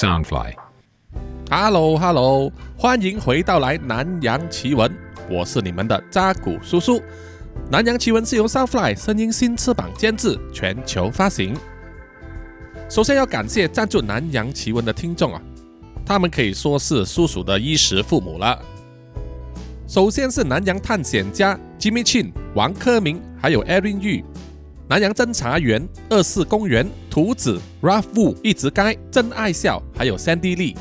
Soundfly。Hello Hello，欢迎回到来南洋奇闻，我是你们的扎古叔叔。南洋奇闻是由 Soundfly 声音新翅膀监制，全球发行。首先要感谢赞助南洋奇闻的听众啊，他们可以说是叔叔的衣食父母了。首先是南洋探险家 Jimmy Chin、王科明，还有 Erin Yu。南洋侦查员二四公园图子 raf wu 一直该真爱笑，还有 Sandy Lee。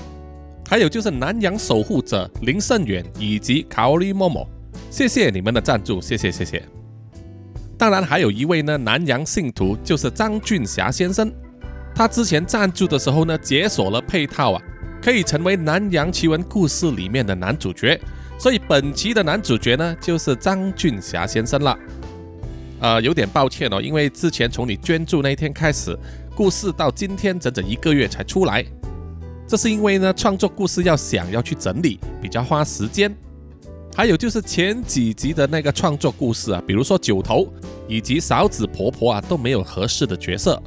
还有就是南洋守护者林胜远以及卡奥利默默，谢谢你们的赞助，谢谢谢谢。当然还有一位呢，南洋信徒就是张俊霞先生，他之前赞助的时候呢，解锁了配套啊，可以成为南洋奇闻故事里面的男主角，所以本期的男主角呢就是张俊霞先生了。呃，有点抱歉哦，因为之前从你捐助那一天开始，故事到今天整整一个月才出来。这是因为呢，创作故事要想要去整理，比较花时间。还有就是前几集的那个创作故事啊，比如说九头以及嫂子婆婆啊，都没有合适的角色。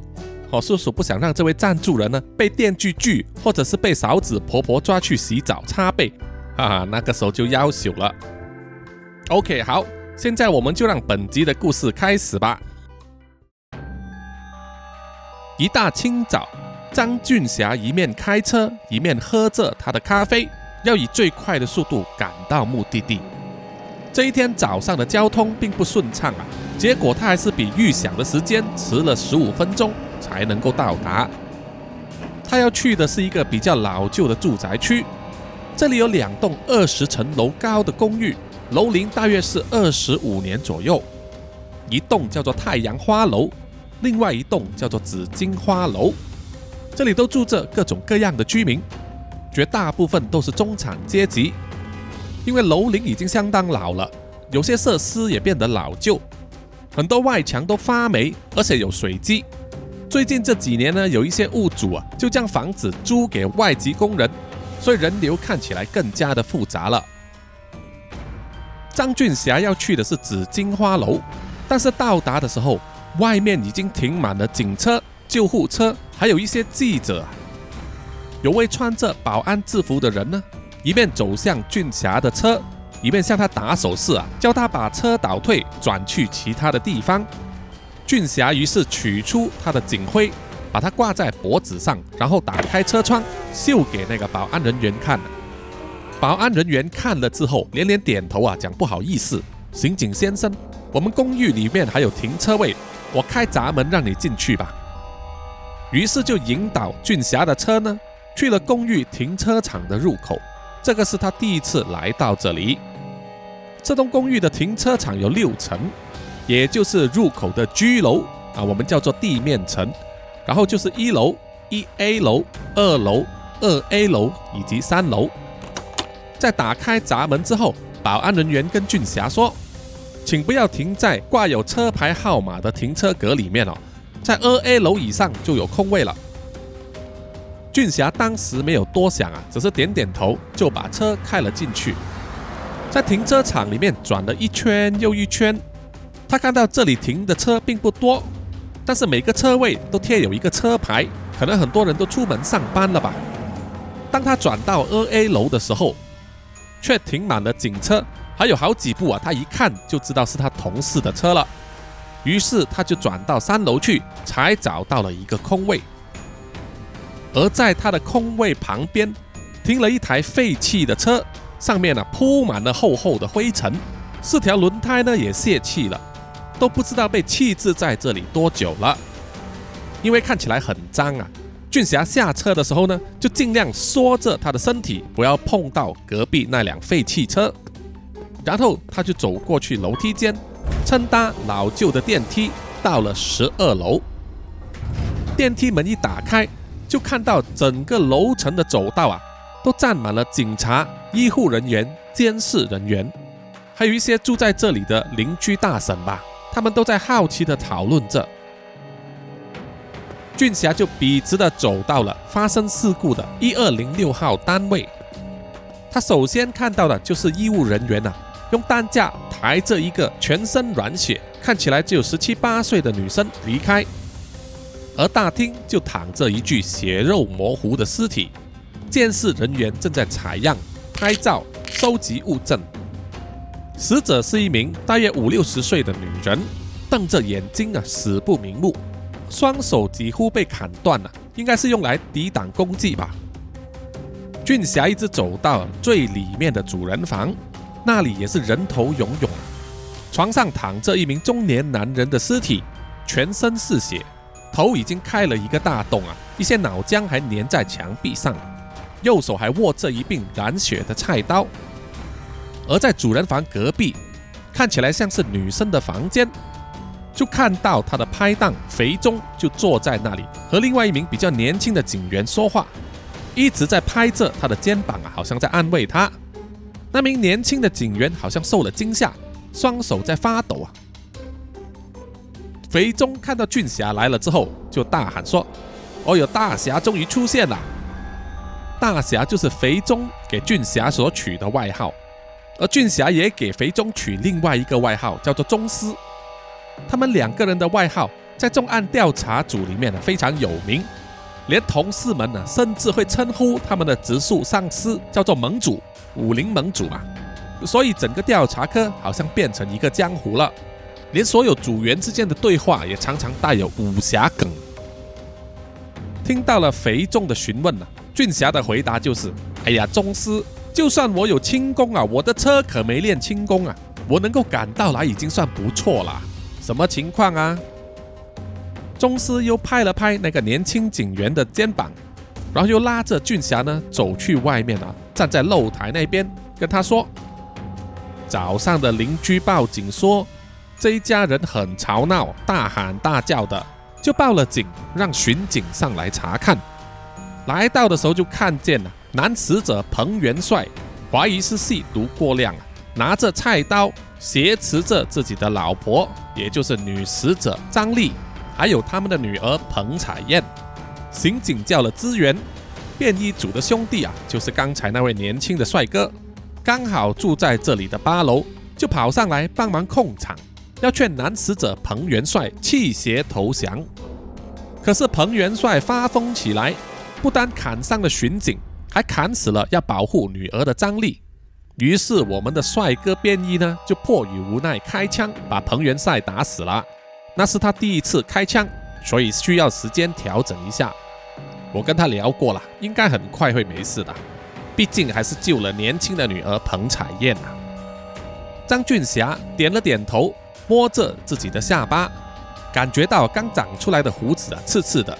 哦，叔叔不想让这位赞助人呢被电锯锯，或者是被嫂子婆婆抓去洗澡擦背，哈哈，那个时候就要朽了。OK，好，现在我们就让本集的故事开始吧。一大清早。张俊霞一面开车，一面喝着他的咖啡，要以最快的速度赶到目的地。这一天早上的交通并不顺畅啊，结果他还是比预想的时间迟了十五分钟才能够到达。他要去的是一个比较老旧的住宅区，这里有两栋二十层楼高的公寓，楼龄大约是二十五年左右。一栋叫做太阳花楼，另外一栋叫做紫荆花楼。这里都住着各种各样的居民，绝大部分都是中产阶级。因为楼龄已经相当老了，有些设施也变得老旧，很多外墙都发霉，而且有水迹。最近这几年呢，有一些屋主啊，就将房子租给外籍工人，所以人流看起来更加的复杂了。张俊霞要去的是紫荆花楼，但是到达的时候，外面已经停满了警车。救护车，还有一些记者。有位穿着保安制服的人呢，一面走向俊霞的车，一面向他打手势啊，叫他把车倒退，转去其他的地方。俊霞于是取出他的警徽，把它挂在脖子上，然后打开车窗，秀给那个保安人员看。保安人员看了之后，连连点头啊，讲不好意思，刑警先生，我们公寓里面还有停车位，我开闸门让你进去吧。于是就引导俊霞的车呢，去了公寓停车场的入口。这个是他第一次来到这里。这栋公寓的停车场有六层，也就是入口的居楼啊，我们叫做地面层。然后就是一楼、一 A 楼、二楼、二 A 楼以及三楼。在打开闸门之后，保安人员跟俊霞说：“请不要停在挂有车牌号码的停车格里面哦。”在二 A 楼以上就有空位了。俊霞当时没有多想啊，只是点点头，就把车开了进去。在停车场里面转了一圈又一圈，他看到这里停的车并不多，但是每个车位都贴有一个车牌，可能很多人都出门上班了吧。当他转到二 A 楼的时候，却停满了警车，还有好几部啊，他一看就知道是他同事的车了。于是他就转到三楼去，才找到了一个空位。而在他的空位旁边，停了一台废弃的车，上面呢铺满了厚厚的灰尘，四条轮胎呢也泄气了，都不知道被弃置在这里多久了。因为看起来很脏啊，俊霞下车的时候呢，就尽量缩着他的身体，不要碰到隔壁那辆废弃车。然后他就走过去楼梯间。乘搭老旧的电梯到了十二楼，电梯门一打开，就看到整个楼层的走道啊，都站满了警察、医护人员、监视人员，还有一些住在这里的邻居大婶吧，他们都在好奇的讨论着。俊霞就笔直的走到了发生事故的一二零六号单位，他首先看到的就是医务人员呐。用担架抬着一个全身软血、看起来只有十七八岁的女生离开，而大厅就躺着一具血肉模糊的尸体，监视人员正在采样、拍照、收集物证。死者是一名大约五六十岁的女人，瞪着眼睛啊，死不瞑目，双手几乎被砍断了，应该是用来抵挡攻击吧。俊霞一直走到最里面的主人房，那里也是人头涌涌，床上躺着一名中年男人的尸体，全身是血，头已经开了一个大洞啊，一些脑浆还粘在墙壁上，右手还握着一柄染血的菜刀。而在主人房隔壁，看起来像是女生的房间，就看到他的拍档肥忠就坐在那里，和另外一名比较年轻的警员说话，一直在拍着他的肩膀啊，好像在安慰他。那名年轻的警员好像受了惊吓，双手在发抖啊。肥忠看到俊霞来了之后，就大喊说：“哦哟，大侠终于出现了！”大侠就是肥忠给俊霞所取的外号。而俊霞也给肥忠取另外一个外号，叫做宗师。他们两个人的外号在重案调查组里面呢非常有名，连同事们呢甚至会称呼他们的直属上司叫做盟主，武林盟主嘛。所以整个调查科好像变成一个江湖了，连所有组员之间的对话也常常带有武侠梗。听到了肥忠的询问呢，俊霞的回答就是：“哎呀，宗师。”就算我有轻功啊，我的车可没练轻功啊，我能够赶到来已经算不错了。什么情况啊？宗师又拍了拍那个年轻警员的肩膀，然后又拉着俊霞呢走去外面啊，站在露台那边跟他说：“早上的邻居报警说这一家人很吵闹，大喊大叫的，就报了警，让巡警上来查看。来到的时候就看见了。”男死者彭元帅怀疑是吸毒过量，拿着菜刀挟持着自己的老婆，也就是女死者张丽，还有他们的女儿彭彩燕。刑警叫了支援，便衣组的兄弟啊，就是刚才那位年轻的帅哥，刚好住在这里的八楼，就跑上来帮忙控场，要劝男死者彭元帅弃邪投降。可是彭元帅发疯起来，不单砍伤了巡警。还砍死了要保护女儿的张丽，于是我们的帅哥便衣呢就迫于无奈开枪把彭元帅打死了。那是他第一次开枪，所以需要时间调整一下。我跟他聊过了，应该很快会没事的，毕竟还是救了年轻的女儿彭彩燕啊。张俊霞点了点头，摸着自己的下巴，感觉到刚长出来的胡子啊刺刺的，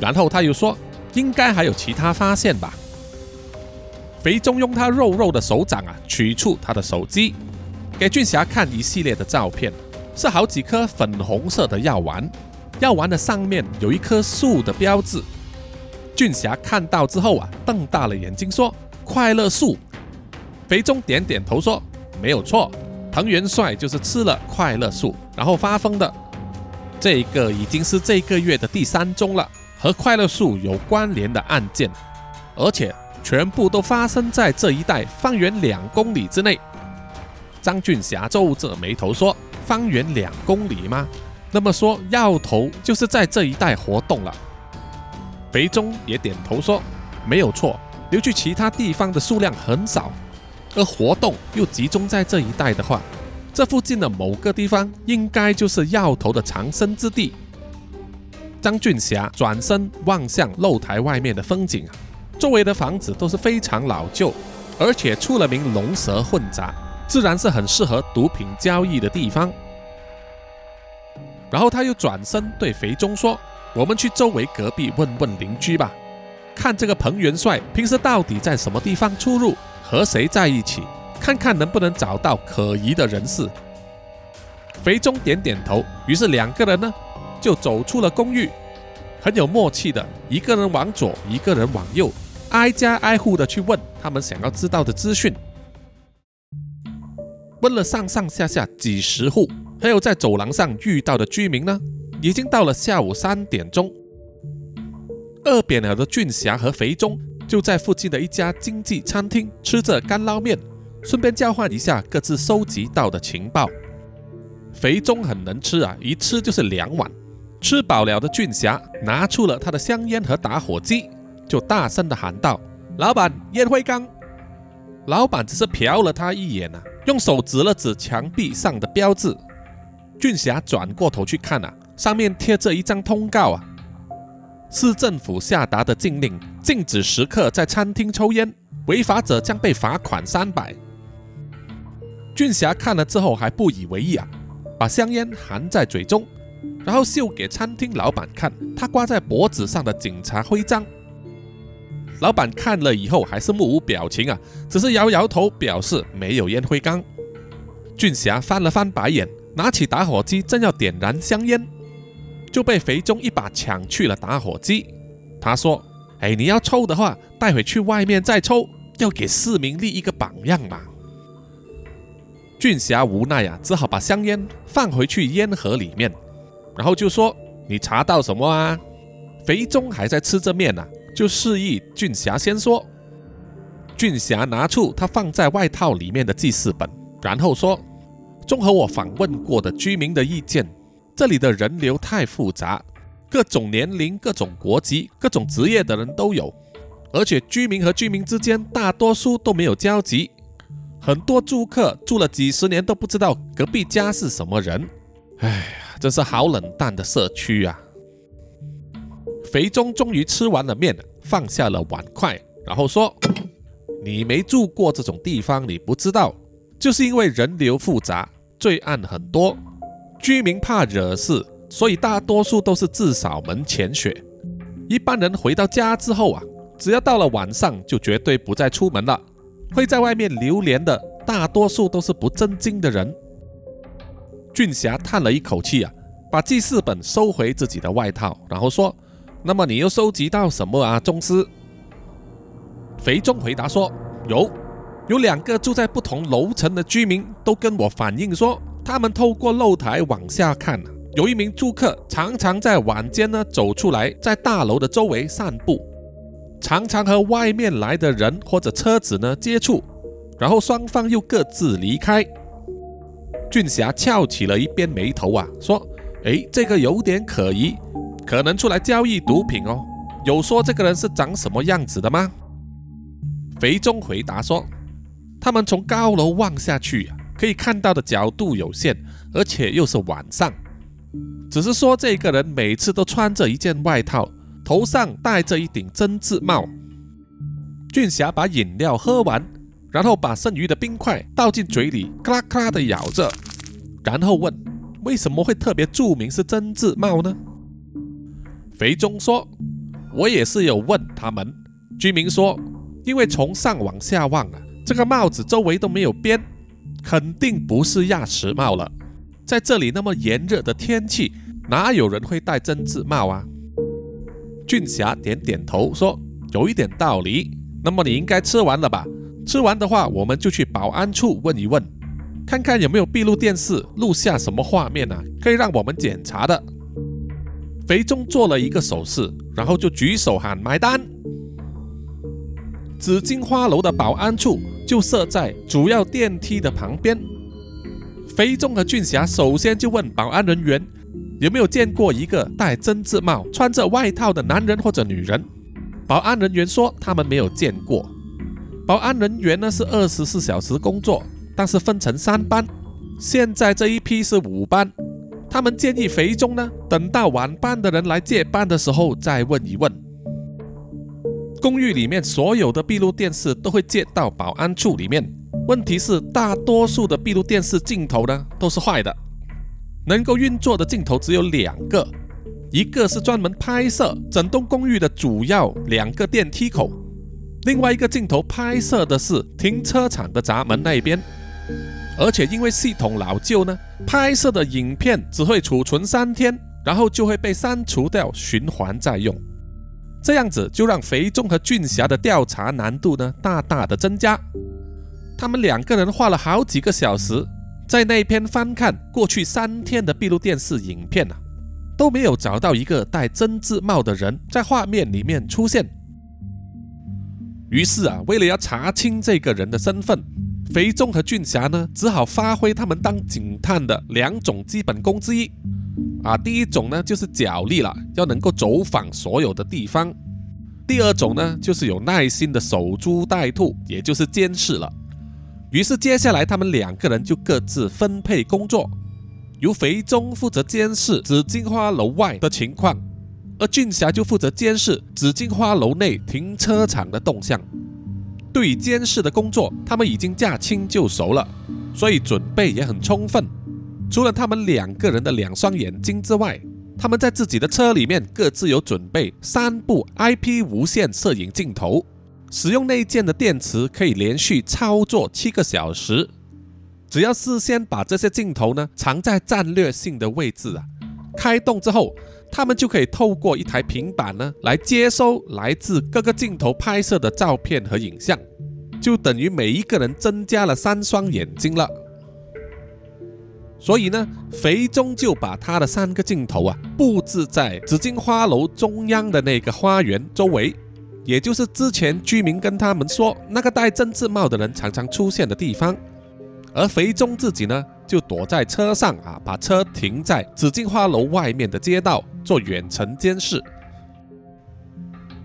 然后他又说：“应该还有其他发现吧。”肥中用他肉肉的手掌啊，取出他的手机，给俊霞看一系列的照片，是好几颗粉红色的药丸，药丸的上面有一棵树的标志。俊霞看到之后啊，瞪大了眼睛说：“快乐树。”肥中点点头说：“没有错，藤元帅就是吃了快乐树，然后发疯的。这个已经是这个月的第三宗了，和快乐树有关联的案件，而且。”全部都发生在这一带，方圆两公里之内。张俊霞皱着眉头说：“方圆两公里吗？那么说，药头就是在这一带活动了。”肥忠也点头说：“没有错，流去其他地方的数量很少，而活动又集中在这一带的话，这附近的某个地方应该就是药头的藏身之地。”张俊霞转身望向露台外面的风景啊。周围的房子都是非常老旧，而且出了名龙蛇混杂，自然是很适合毒品交易的地方。然后他又转身对肥忠说：“我们去周围隔壁问问邻居吧，看这个彭元帅平时到底在什么地方出入，和谁在一起，看看能不能找到可疑的人士。”肥忠点点头，于是两个人呢就走出了公寓，很有默契的，一个人往左，一个人往右。挨家挨户的去问他们想要知道的资讯，问了上上下下几十户，还有在走廊上遇到的居民呢。已经到了下午三点钟，饿扁了的俊霞和肥忠就在附近的一家经济餐厅吃着干捞面，顺便交换一下各自收集到的情报。肥忠很能吃啊，一吃就是两碗。吃饱了的俊霞拿出了他的香烟和打火机。就大声的喊道：“老板，烟灰缸。老板只是瞟了他一眼啊，用手指了指墙壁上的标志。俊霞转过头去看啊，上面贴着一张通告啊，市政府下达的禁令，禁止食客在餐厅抽烟，违法者将被罚款三百。俊霞看了之后还不以为意啊，把香烟含在嘴中，然后秀给餐厅老板看他挂在脖子上的警察徽章。老板看了以后还是目无表情啊，只是摇摇头表示没有烟灰缸。俊霞翻了翻白眼。拿起打火机，正要点燃香烟，就被肥中一把抢去了打火机。他说：“哎，你要抽的话，带回去外面再抽，要给市民立一个榜样嘛。”俊霞无奈啊，只好把香烟放回去烟盒里面，然后就说：“你查到什么啊？”肥中还在吃着面呢，就示意俊霞先说。俊霞拿出他放在外套里面的记事本，然后说。综合我访问过的居民的意见，这里的人流太复杂，各种年龄、各种国籍、各种职业的人都有，而且居民和居民之间大多数都没有交集，很多住客住了几十年都不知道隔壁家是什么人。哎呀，真是好冷淡的社区啊！肥中终于吃完了面，放下了碗筷，然后说：“你没住过这种地方，你不知道，就是因为人流复杂。”罪案很多，居民怕惹事，所以大多数都是自扫门前雪。一般人回到家之后啊，只要到了晚上，就绝对不再出门了。会在外面流连的，大多数都是不正经的人。俊霞叹了一口气啊，把记事本收回自己的外套，然后说：“那么你又收集到什么啊，宗师？”肥中回答说：“有。”有两个住在不同楼层的居民都跟我反映说，他们透过露台往下看，有一名住客常常在晚间呢走出来，在大楼的周围散步，常常和外面来的人或者车子呢接触，然后双方又各自离开。俊霞翘起了一边眉头啊，说：“诶，这个有点可疑，可能出来交易毒品哦。有说这个人是长什么样子的吗？”肥中回答说。他们从高楼望下去，可以看到的角度有限，而且又是晚上。只是说，这个人每次都穿着一件外套，头上戴着一顶针织帽。俊霞把饮料喝完，然后把剩余的冰块倒进嘴里，咔啦咔啦的咬着，然后问：“为什么会特别注明是针织帽呢？”肥中说：“我也是有问他们，居民说，因为从上往下望啊。”这个帽子周围都没有边，肯定不是亚石帽了。在这里那么炎热的天气，哪有人会戴针织帽啊？俊霞点点头说：“有一点道理。那么你应该吃完了吧？吃完的话，我们就去保安处问一问，看看有没有闭路电视录下什么画面啊，可以让我们检查的。”肥中做了一个手势，然后就举手喊买单。紫金花楼的保安处就设在主要电梯的旁边。肥中和俊霞首先就问保安人员有没有见过一个戴针织帽、穿着外套的男人或者女人。保安人员说他们没有见过。保安人员呢是二十四小时工作，但是分成三班。现在这一批是五班。他们建议肥中呢等到晚班的人来接班的时候再问一问。公寓里面所有的闭路电视都会接到保安处里面。问题是，大多数的闭路电视镜头呢都是坏的，能够运作的镜头只有两个，一个是专门拍摄整栋公寓的主要两个电梯口，另外一个镜头拍摄的是停车场的闸门那边。而且因为系统老旧呢，拍摄的影片只会储存三天，然后就会被删除掉，循环再用。这样子就让肥中和俊霞的调查难度呢大大的增加。他们两个人花了好几个小时在那边翻看过去三天的闭路电视影片啊，都没有找到一个戴针织帽的人在画面里面出现。于是啊，为了要查清这个人的身份，肥忠和俊霞呢只好发挥他们当警探的两种基本功之一。啊，第一种呢就是脚力了，要能够走访所有的地方；第二种呢，就是有耐心的守株待兔，也就是监视了。于是接下来他们两个人就各自分配工作，由肥中负责监视紫荆花楼外的情况，而俊霞就负责监视紫荆花楼内停车场的动向。对于监视的工作，他们已经驾轻就熟了，所以准备也很充分。除了他们两个人的两双眼睛之外，他们在自己的车里面各自有准备三部 IP 无线摄影镜头。使用内建的电池可以连续操作七个小时，只要事先把这些镜头呢藏在战略性的位置啊，开动之后，他们就可以透过一台平板呢来接收来自各个镜头拍摄的照片和影像，就等于每一个人增加了三双眼睛了。所以呢，肥中就把他的三个镜头啊布置在紫荆花楼中央的那个花园周围。也就是之前居民跟他们说，那个戴针织帽的人常常出现的地方，而肥中自己呢，就躲在车上啊，把车停在紫荆花楼外面的街道做远程监视，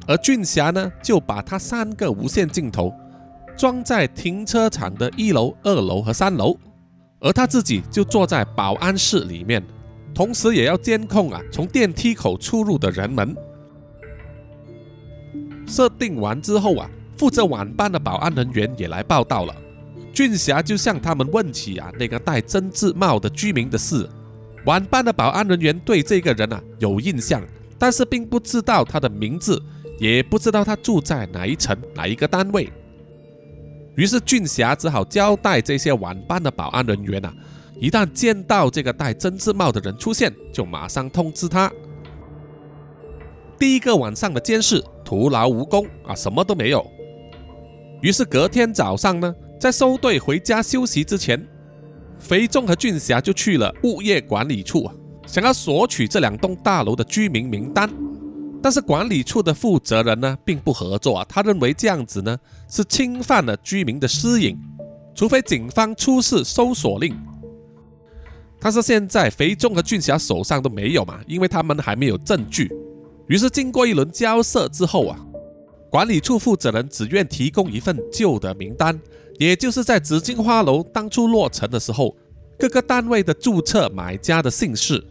而俊霞呢，就把他三个无线镜头装在停车场的一楼、二楼和三楼，而他自己就坐在保安室里面，同时也要监控啊，从电梯口出入的人们。设定完之后啊，负责晚班的保安人员也来报道了。俊霞就向他们问起啊那个戴针织帽的居民的事。晚班的保安人员对这个人啊有印象，但是并不知道他的名字，也不知道他住在哪一层哪一个单位。于是俊霞只好交代这些晚班的保安人员啊，一旦见到这个戴针织帽的人出现，就马上通知他。第一个晚上的监视徒劳无功啊，什么都没有。于是隔天早上呢，在收队回家休息之前，肥仲和俊霞就去了物业管理处啊，想要索取这两栋大楼的居民名单。但是管理处的负责人呢，并不合作啊，他认为这样子呢是侵犯了居民的私隐，除非警方出示搜索令。但是现在肥仲和俊霞手上都没有嘛，因为他们还没有证据。于是经过一轮交涉之后啊，管理处负责人只愿提供一份旧的名单，也就是在紫荆花楼当初落成的时候，各个单位的注册买家的姓氏。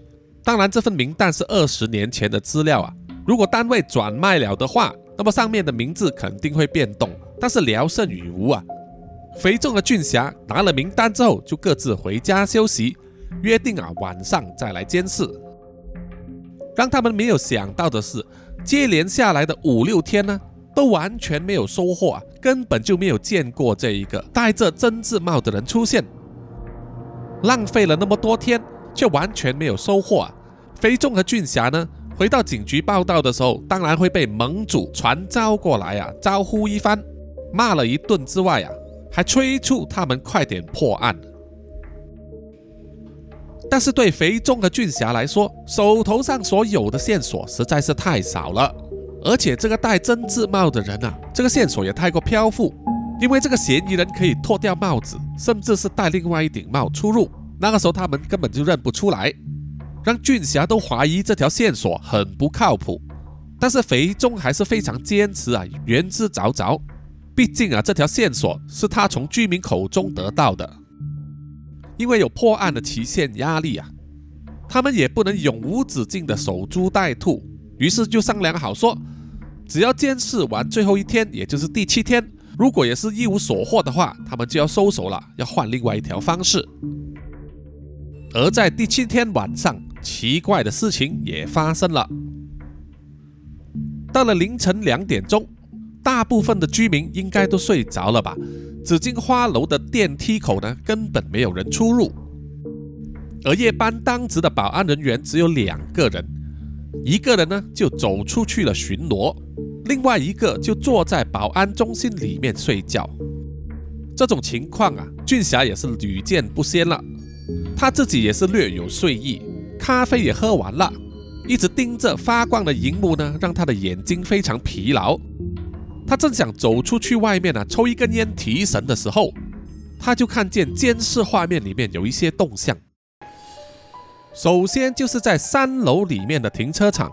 当然，这份名单是二十年前的资料啊。如果单位转卖了的话，那么上面的名字肯定会变动，但是聊胜于无啊。肥重的俊霞拿了名单之后，就各自回家休息，约定啊晚上再来监视。让他们没有想到的是，接连下来的五六天呢，都完全没有收获啊，根本就没有见过这一个戴着针织帽的人出现。浪费了那么多天，却完全没有收获啊！肥仲和俊霞呢，回到警局报道的时候，当然会被盟主传召过来啊，招呼一番，骂了一顿之外啊，还催促他们快点破案。但是对肥仲和俊霞来说，手头上所有的线索实在是太少了，而且这个戴针织帽的人啊，这个线索也太过漂浮，因为这个嫌疑人可以脱掉帽子，甚至是戴另外一顶帽出入，那个时候他们根本就认不出来，让俊霞都怀疑这条线索很不靠谱。但是肥中还是非常坚持啊，言之凿凿，毕竟啊，这条线索是他从居民口中得到的。因为有破案的期限压力啊，他们也不能永无止境的守株待兔，于是就商量好说，只要监视完最后一天，也就是第七天，如果也是一无所获的话，他们就要收手了，要换另外一条方式。而在第七天晚上，奇怪的事情也发生了。到了凌晨两点钟，大部分的居民应该都睡着了吧。紫荆花楼的电梯口呢，根本没有人出入，而夜班当值的保安人员只有两个人，一个人呢就走出去了巡逻，另外一个就坐在保安中心里面睡觉。这种情况啊，俊霞也是屡见不鲜了，他自己也是略有睡意，咖啡也喝完了，一直盯着发光的荧幕呢，让他的眼睛非常疲劳。他正想走出去外面呢，抽一根烟提神的时候，他就看见监视画面里面有一些动向。首先就是在三楼里面的停车场，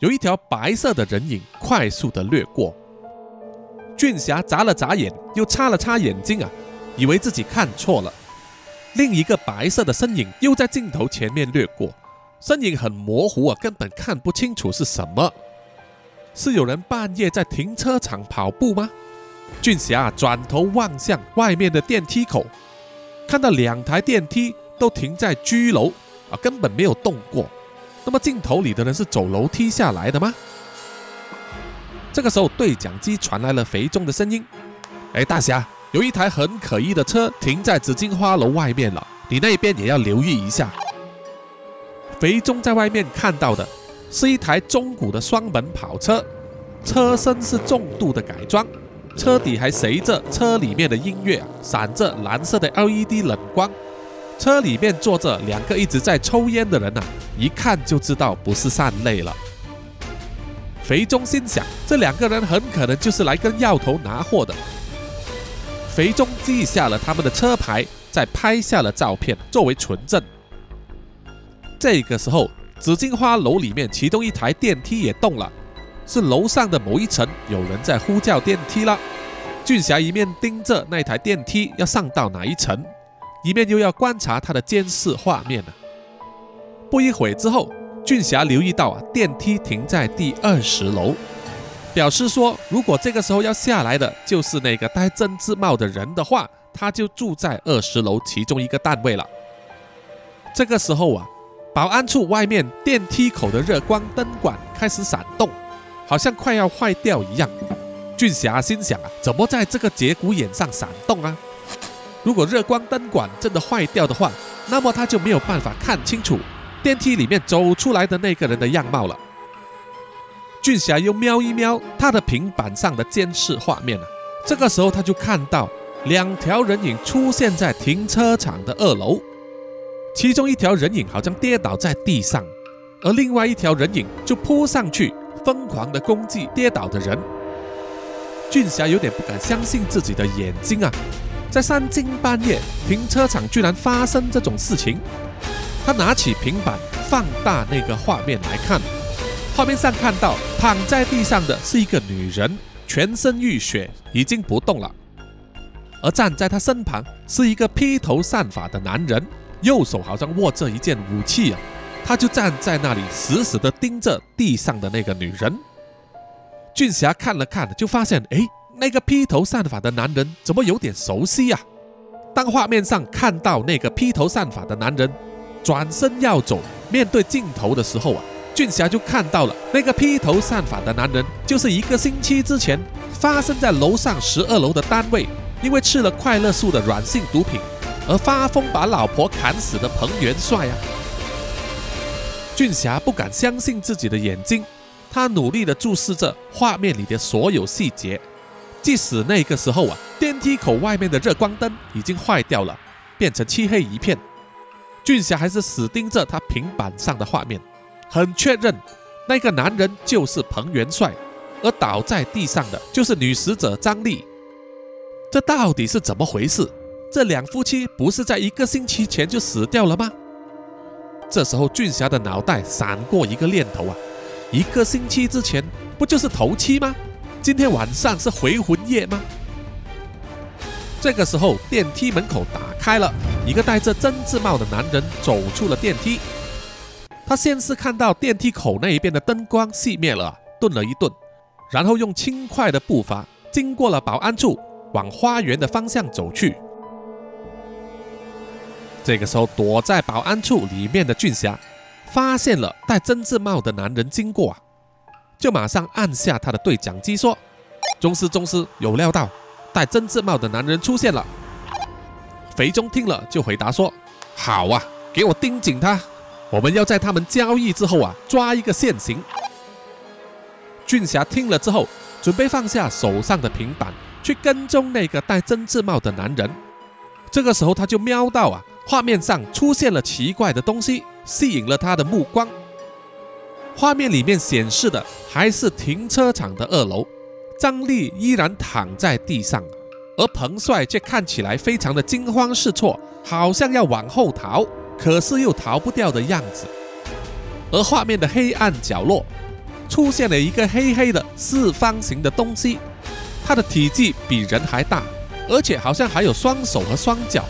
有一条白色的人影快速的掠过。俊霞眨了眨眼，又擦了擦眼睛啊，以为自己看错了。另一个白色的身影又在镜头前面掠过，身影很模糊啊，根本看不清楚是什么。是有人半夜在停车场跑步吗？俊霞转头望向外面的电梯口，看到两台电梯都停在居楼啊，根本没有动过。那么镜头里的人是走楼梯下来的吗？这个时候对讲机传来了肥中的声音：“哎，大侠，有一台很可疑的车停在紫荆花楼外面了，你那边也要留意一下。”肥中在外面看到的。是一台中古的双门跑车，车身是重度的改装，车底还随着车里面的音乐闪着蓝色的 LED 冷光。车里面坐着两个一直在抽烟的人呐，一看就知道不是善类了。肥中心想，这两个人很可能就是来跟药头拿货的。肥中记下了他们的车牌，再拍下了照片作为存证。这个时候。紫荆花楼里面，其中一台电梯也动了，是楼上的某一层有人在呼叫电梯了。俊霞一面盯着那台电梯要上到哪一层，一面又要观察他的监视画面呢。不一会之后，俊霞留意到啊，电梯停在第二十楼，表示说，如果这个时候要下来的就是那个戴针织帽的人的话，他就住在二十楼其中一个单位了。这个时候啊。保安处外面电梯口的热光灯管开始闪动，好像快要坏掉一样。俊霞心想啊，怎么在这个节骨眼上闪动啊？如果热光灯管真的坏掉的话，那么他就没有办法看清楚电梯里面走出来的那个人的样貌了。俊霞又瞄一瞄他的平板上的监视画面啊，这个时候他就看到两条人影出现在停车场的二楼。其中一条人影好像跌倒在地上，而另外一条人影就扑上去，疯狂的攻击跌倒的人。俊霞有点不敢相信自己的眼睛啊，在三更半夜停车场居然发生这种事情。他拿起平板放大那个画面来看，画面上看到躺在地上的是一个女人，全身浴血，已经不动了。而站在她身旁是一个披头散发的男人。右手好像握着一件武器啊，他就站在那里，死死地盯着地上的那个女人。俊霞看了看，就发现，哎，那个披头散发的男人怎么有点熟悉呀？当画面上看到那个披头散发的男人转身要走，面对镜头的时候啊，俊霞就看到了那个披头散发的男人，就是一个星期之前发生在楼上十二楼的单位，因为吃了快乐素的软性毒品。而发疯把老婆砍死的彭元帅啊！俊霞不敢相信自己的眼睛，他努力地注视着画面里的所有细节。即使那个时候啊，电梯口外面的热光灯已经坏掉了，变成漆黑一片，俊霞还是死盯着他平板上的画面，很确认那个男人就是彭元帅，而倒在地上的就是女死者张丽。这到底是怎么回事？这两夫妻不是在一个星期前就死掉了吗？这时候俊霞的脑袋闪过一个念头啊，一个星期之前不就是头七吗？今天晚上是回魂夜吗？这个时候电梯门口打开了，一个戴着针织帽的男人走出了电梯。他先是看到电梯口那一边的灯光熄灭了，顿了一顿，然后用轻快的步伐经过了保安处，往花园的方向走去。这个时候，躲在保安处里面的俊霞发现了戴针织帽的男人经过，就马上按下他的对讲机说：“宗师，宗师，有料到戴针织帽的男人出现了。”肥中听了就回答说：“好啊，给我盯紧他，我们要在他们交易之后啊抓一个现行。”俊霞听了之后，准备放下手上的平板，去跟踪那个戴针织帽的男人。这个时候，他就瞄到啊。画面上出现了奇怪的东西，吸引了他的目光。画面里面显示的还是停车场的二楼，张丽依然躺在地上，而彭帅却看起来非常的惊慌失措，好像要往后逃，可是又逃不掉的样子。而画面的黑暗角落，出现了一个黑黑的四方形的东西，它的体积比人还大，而且好像还有双手和双脚，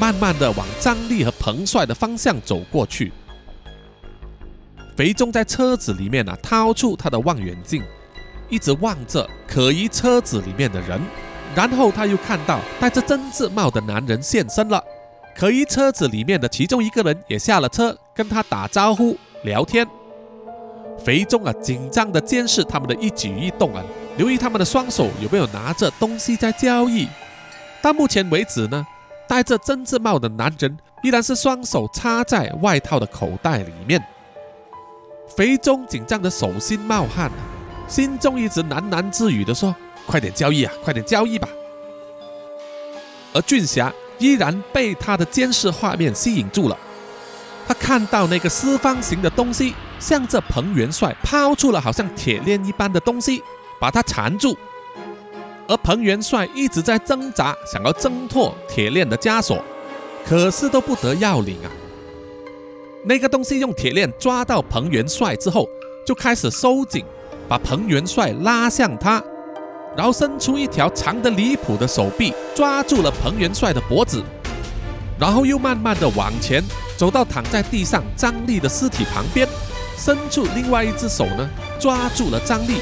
慢慢的往张丽和彭帅的方向走过去。肥中在车子里面呢，掏出他的望远镜，一直望着可疑车子里面的人，然后他又看到戴着针织帽的男人现身了。可疑车子里面的其中一个人也下了车，跟他打招呼聊天。肥中啊，紧张地监视他们的一举一动啊，留意他们的双手有没有拿着东西在交易。到目前为止呢，戴着针织帽的男人依然是双手插在外套的口袋里面。肥中紧张的手心冒汗，心中一直喃喃自语的说：“快点交易啊，快点交易吧。”而俊霞依然被他的监视画面吸引住了，他看到那个四方形的东西。向着彭元帅抛出了好像铁链一般的东西，把他缠住。而彭元帅一直在挣扎，想要挣脱铁链的枷锁，可是都不得要领啊！那个东西用铁链抓到彭元帅之后，就开始收紧，把彭元帅拉向他，然后伸出一条长得离谱的手臂，抓住了彭元帅的脖子，然后又慢慢的往前走到躺在地上张力的尸体旁边。伸出另外一只手呢，抓住了张力，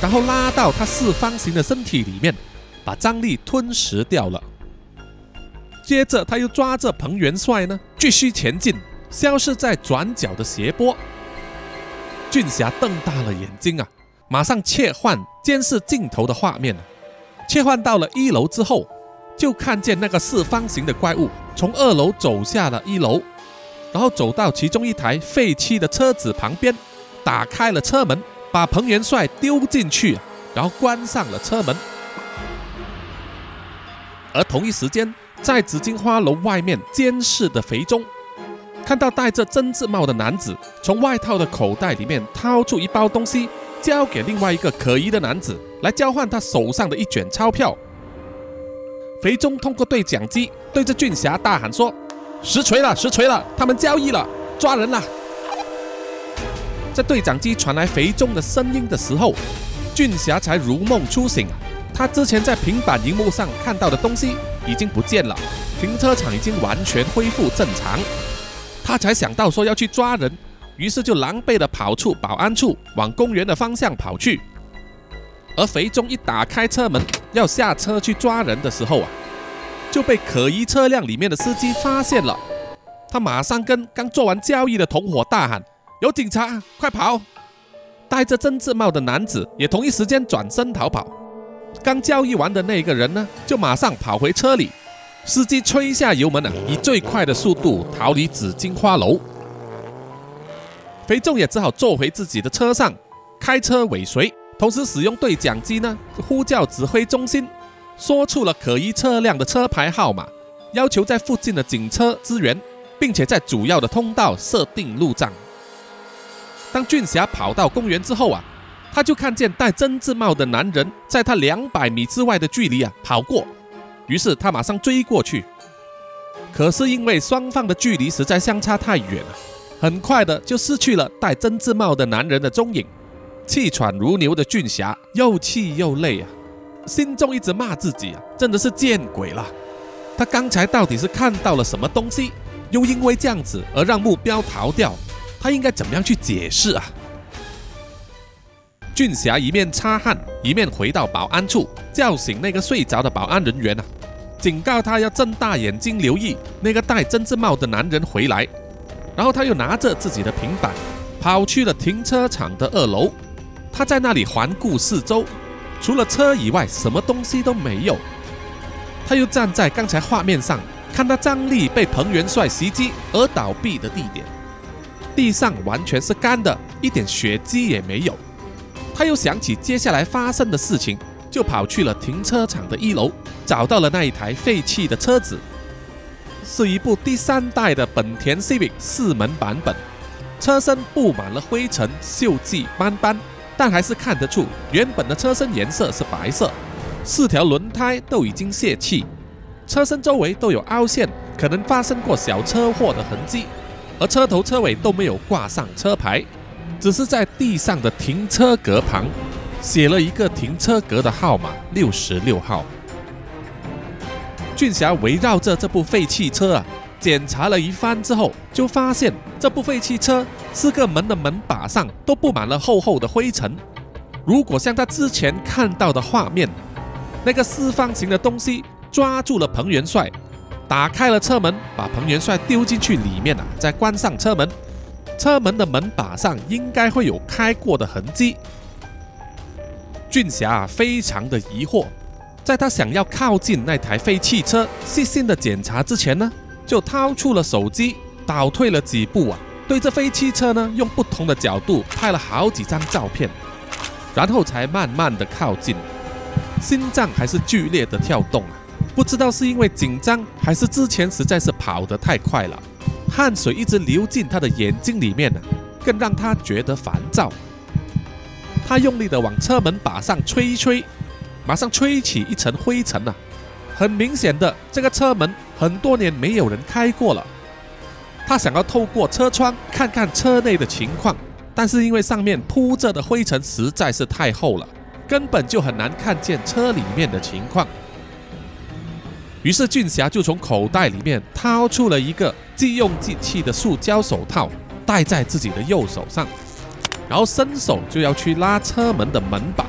然后拉到他四方形的身体里面，把张力吞噬掉了。接着他又抓着彭元帅呢，继续前进，消失在转角的斜坡。俊霞瞪大了眼睛啊，马上切换监视镜头的画面，切换到了一楼之后，就看见那个四方形的怪物从二楼走下了一楼。然后走到其中一台废弃的车子旁边，打开了车门，把彭元帅丢进去，然后关上了车门。而同一时间，在紫荆花楼外面监视的肥中，看到戴着针织帽的男子从外套的口袋里面掏出一包东西，交给另外一个可疑的男子，来交换他手上的一卷钞票。肥中通过对讲机对着俊霞大喊说。实锤了，实锤了！他们交易了，抓人了！在对讲机传来肥中的声音的时候，俊霞才如梦初醒。他之前在平板荧幕上看到的东西已经不见了，停车场已经完全恢复正常。他才想到说要去抓人，于是就狼狈地跑出保安处，往公园的方向跑去。而肥中一打开车门要下车去抓人的时候啊！就被可疑车辆里面的司机发现了，他马上跟刚做完交易的同伙大喊：“有警察，快跑！”戴着针织帽的男子也同一时间转身逃跑。刚交易完的那个人呢，就马上跑回车里。司机吹下油门啊，以最快的速度逃离紫荆花楼。肥仲也只好坐回自己的车上，开车尾随，同时使用对讲机呢呼叫指挥中心。说出了可疑车辆的车牌号码，要求在附近的警车支援，并且在主要的通道设定路障。当俊霞跑到公园之后啊，他就看见戴针织帽的男人在他两百米之外的距离啊跑过，于是他马上追过去。可是因为双方的距离实在相差太远了，很快的就失去了戴针织帽的男人的踪影。气喘如牛的俊霞又气又累啊。心中一直骂自己啊，真的是见鬼了！他刚才到底是看到了什么东西，又因为这样子而让目标逃掉？他应该怎么样去解释啊？俊霞一面擦汗，一面回到保安处，叫醒那个睡着的保安人员啊，警告他要睁大眼睛留意那个戴针织帽的男人回来。然后他又拿着自己的平板，跑去了停车场的二楼，他在那里环顾四周。除了车以外，什么东西都没有。他又站在刚才画面上，看到张力被彭元帅袭击而倒闭的地点，地上完全是干的，一点血迹也没有。他又想起接下来发生的事情，就跑去了停车场的一楼，找到了那一台废弃的车子，是一部第三代的本田 Civic 四门版本，车身布满了灰尘、锈迹斑斑。但还是看得出，原本的车身颜色是白色，四条轮胎都已经泄气，车身周围都有凹陷，可能发生过小车祸的痕迹，而车头车尾都没有挂上车牌，只是在地上的停车格旁。写了一个停车格的号码六十六号。俊霞围绕着这部废弃车啊，检查了一番之后，就发现这部废弃车四个门的门把上都布满了厚厚的灰尘。如果像他之前看到的画面，那个四方形的东西抓住了彭元帅，打开了车门，把彭元帅丢进去里面啊，再关上车门，车门的门把上应该会有开过的痕迹。俊霞啊非常的疑惑。在他想要靠近那台废汽车，细心的检查之前呢，就掏出了手机，倒退了几步啊，对这废汽车呢，用不同的角度拍了好几张照片，然后才慢慢的靠近，心脏还是剧烈的跳动啊，不知道是因为紧张，还是之前实在是跑得太快了，汗水一直流进他的眼睛里面呢，更让他觉得烦躁。他用力的往车门把上吹一吹。马上吹起一层灰尘呐，很明显的，这个车门很多年没有人开过了。他想要透过车窗看看车内的情况，但是因为上面铺着的灰尘实在是太厚了，根本就很难看见车里面的情况。于是俊霞就从口袋里面掏出了一个即用即弃的塑胶手套，戴在自己的右手上，然后伸手就要去拉车门的门把。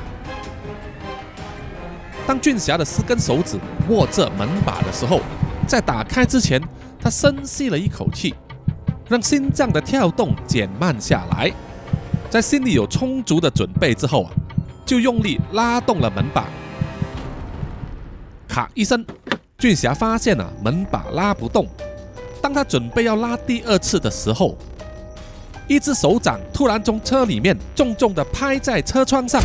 当俊霞的四根手指握着门把的时候，在打开之前，他深吸了一口气，让心脏的跳动减慢下来。在心里有充足的准备之后啊，就用力拉动了门把。咔一声，俊霞发现啊门把拉不动。当他准备要拉第二次的时候，一只手掌突然从车里面重重地拍在车窗上。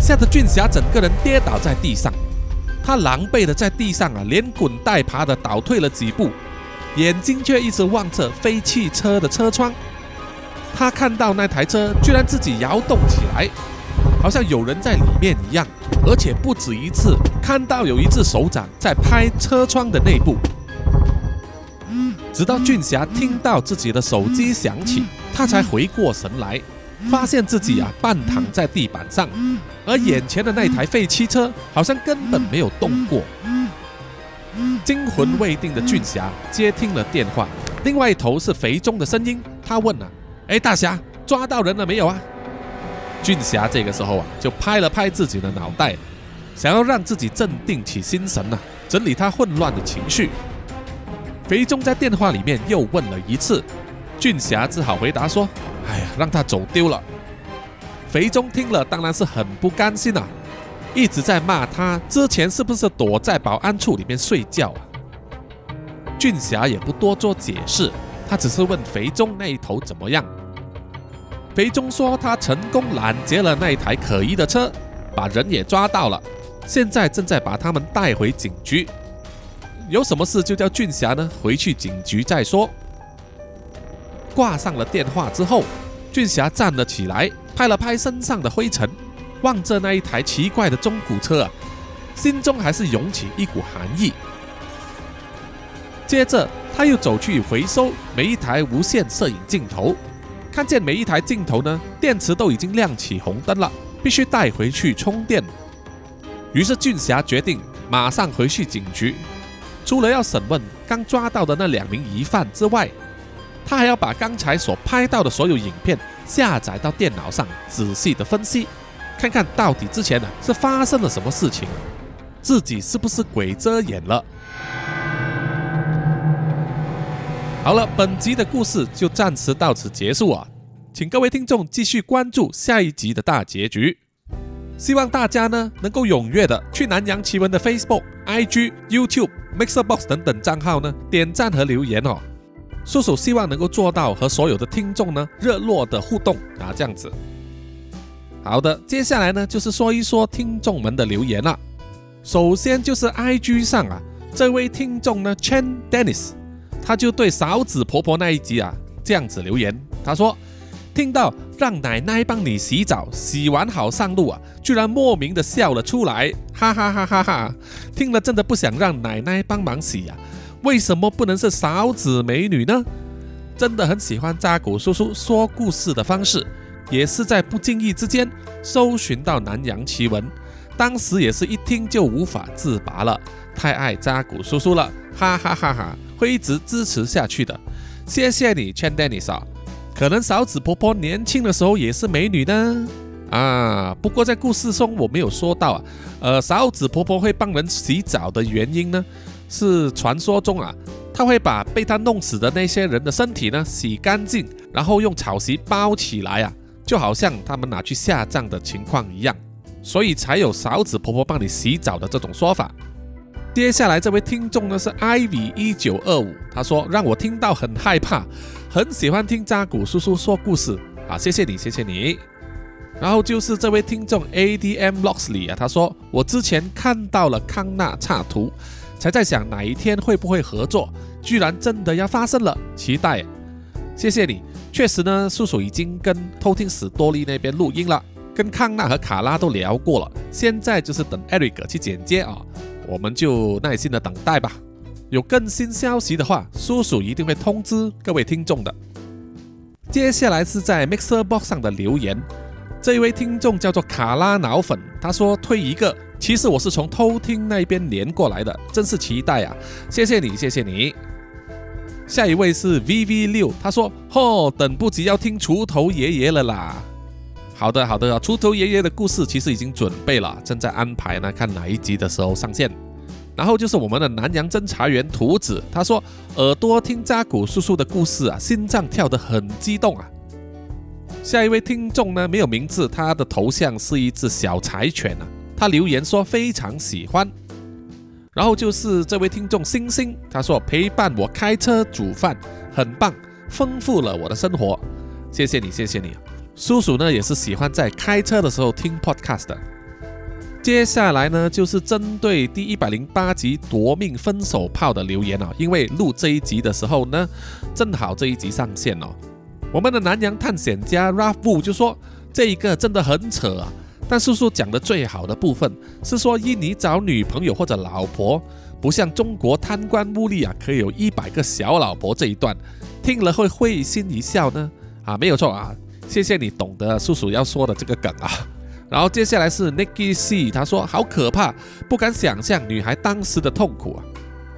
吓得俊霞整个人跌倒在地上，他狼狈的在地上啊连滚带爬的倒退了几步，眼睛却一直望着飞汽车的车窗。他看到那台车居然自己摇动起来，好像有人在里面一样，而且不止一次看到有一只手掌在拍车窗的内部。直到俊霞听到自己的手机响起，他才回过神来。发现自己啊半躺在地板上，而眼前的那台废汽车好像根本没有动过。惊魂未定的俊霞接听了电话，另外一头是肥中的声音，他问啊：“哎，大侠，抓到人了没有啊？”俊霞这个时候啊就拍了拍自己的脑袋，想要让自己镇定起心神呐，整理他混乱的情绪。肥中在电话里面又问了一次，俊霞只好回答说。哎呀，让他走丢了。肥中听了当然是很不甘心啊，一直在骂他之前是不是躲在保安处里面睡觉啊？俊霞也不多做解释，他只是问肥中那一头怎么样。肥中说他成功拦截了那一台可疑的车，把人也抓到了，现在正在把他们带回警局。有什么事就叫俊霞呢回去警局再说。挂上了电话之后，俊霞站了起来，拍了拍身上的灰尘，望着那一台奇怪的中古车啊，心中还是涌起一股寒意。接着，他又走去回收每一台无线摄影镜头，看见每一台镜头呢，电池都已经亮起红灯了，必须带回去充电。于是，俊霞决定马上回去警局，除了要审问刚抓到的那两名疑犯之外。他还要把刚才所拍到的所有影片下载到电脑上，仔细的分析，看看到底之前呢是发生了什么事情，自己是不是鬼遮眼了。好了，本集的故事就暂时到此结束啊，请各位听众继续关注下一集的大结局。希望大家呢能够踊跃的去南洋奇闻的 Facebook、IG、YouTube、Mixerbox 等等账号呢点赞和留言哦。叔叔希望能够做到和所有的听众呢热络的互动啊，这样子。好的，接下来呢就是说一说听众们的留言了。首先就是 IG 上啊，这位听众呢 Chen Dennis，他就对勺子婆婆那一集啊这样子留言，他说听到让奶奶帮你洗澡，洗完好上路啊，居然莫名的笑了出来，哈哈哈哈哈！听了真的不想让奶奶帮忙洗呀。为什么不能是勺子美女呢？真的很喜欢扎古叔叔说故事的方式，也是在不经意之间搜寻到南洋奇闻，当时也是一听就无法自拔了，太爱扎古叔叔了，哈哈哈哈！会一直支持下去的，谢谢你，Chan Dennis 啊。可能嫂子婆婆年轻的时候也是美女呢，啊，不过在故事中我没有说到啊，呃，嫂子婆婆会帮人洗澡的原因呢，是传说中啊，她会把被她弄死的那些人的身体呢洗干净，然后用草席包起来啊，就好像他们拿去下葬的情况一样，所以才有嫂子婆婆帮你洗澡的这种说法。接下来这位听众呢是 ivy 一九二五，他说让我听到很害怕，很喜欢听扎古叔叔说故事啊，谢谢你，谢谢你。然后就是这位听众 adm loxley 啊，他说我之前看到了康纳插图，才在想哪一天会不会合作，居然真的要发生了，期待。谢谢你，确实呢，叔叔已经跟偷听史多利那边录音了，跟康纳和卡拉都聊过了，现在就是等 Eric 去剪接啊。我们就耐心的等待吧。有更新消息的话，叔叔一定会通知各位听众的。接下来是在 Mixer Box 上的留言，这一位听众叫做卡拉脑粉，他说推一个，其实我是从偷听那边连过来的，真是期待啊！谢谢你，谢谢你。下一位是 VV 六，他说：哦，等不及要听锄头爷爷了啦。好的，好的啊！出头爷爷的故事其实已经准备了，正在安排呢，看哪一集的时候上线。然后就是我们的南洋侦查员图子，他说耳朵听扎古叔叔的故事啊，心脏跳得很激动啊。下一位听众呢没有名字，他的头像是一只小柴犬啊，他留言说非常喜欢。然后就是这位听众星星，他说陪伴我开车煮饭很棒，丰富了我的生活，谢谢你，谢谢你。叔叔呢也是喜欢在开车的时候听 podcast。接下来呢就是针对第一百零八集夺命分手炮的留言哦，因为录这一集的时候呢，正好这一集上线哦。我们的南洋探险家 Ralph 就说这一个真的很扯啊，但叔叔讲的最好的部分是说印尼找女朋友或者老婆，不像中国贪官污吏啊，可以有一百个小老婆这一段，听了会会心一笑呢啊，没有错啊。谢谢你懂得叔叔要说的这个梗啊，然后接下来是 Nicky C，他说好可怕，不敢想象女孩当时的痛苦啊。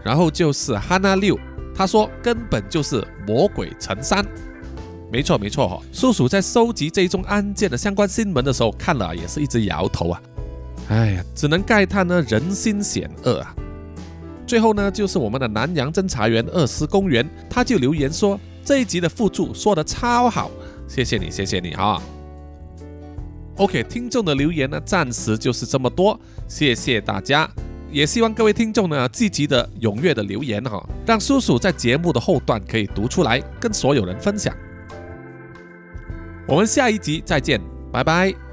然后就是 Hanna 六，他说根本就是魔鬼成山。没错没错哈，叔叔在收集这宗案件的相关新闻的时候看了也是一直摇头啊。哎呀，只能慨叹呢人心险恶啊。最后呢就是我们的南洋侦查员二十公园，他就留言说这一集的附注说的超好。谢谢你，谢谢你哈。OK，听众的留言呢，暂时就是这么多，谢谢大家。也希望各位听众呢，积极的、踊跃的留言哈，让叔叔在节目的后段可以读出来，跟所有人分享。我们下一集再见，拜拜。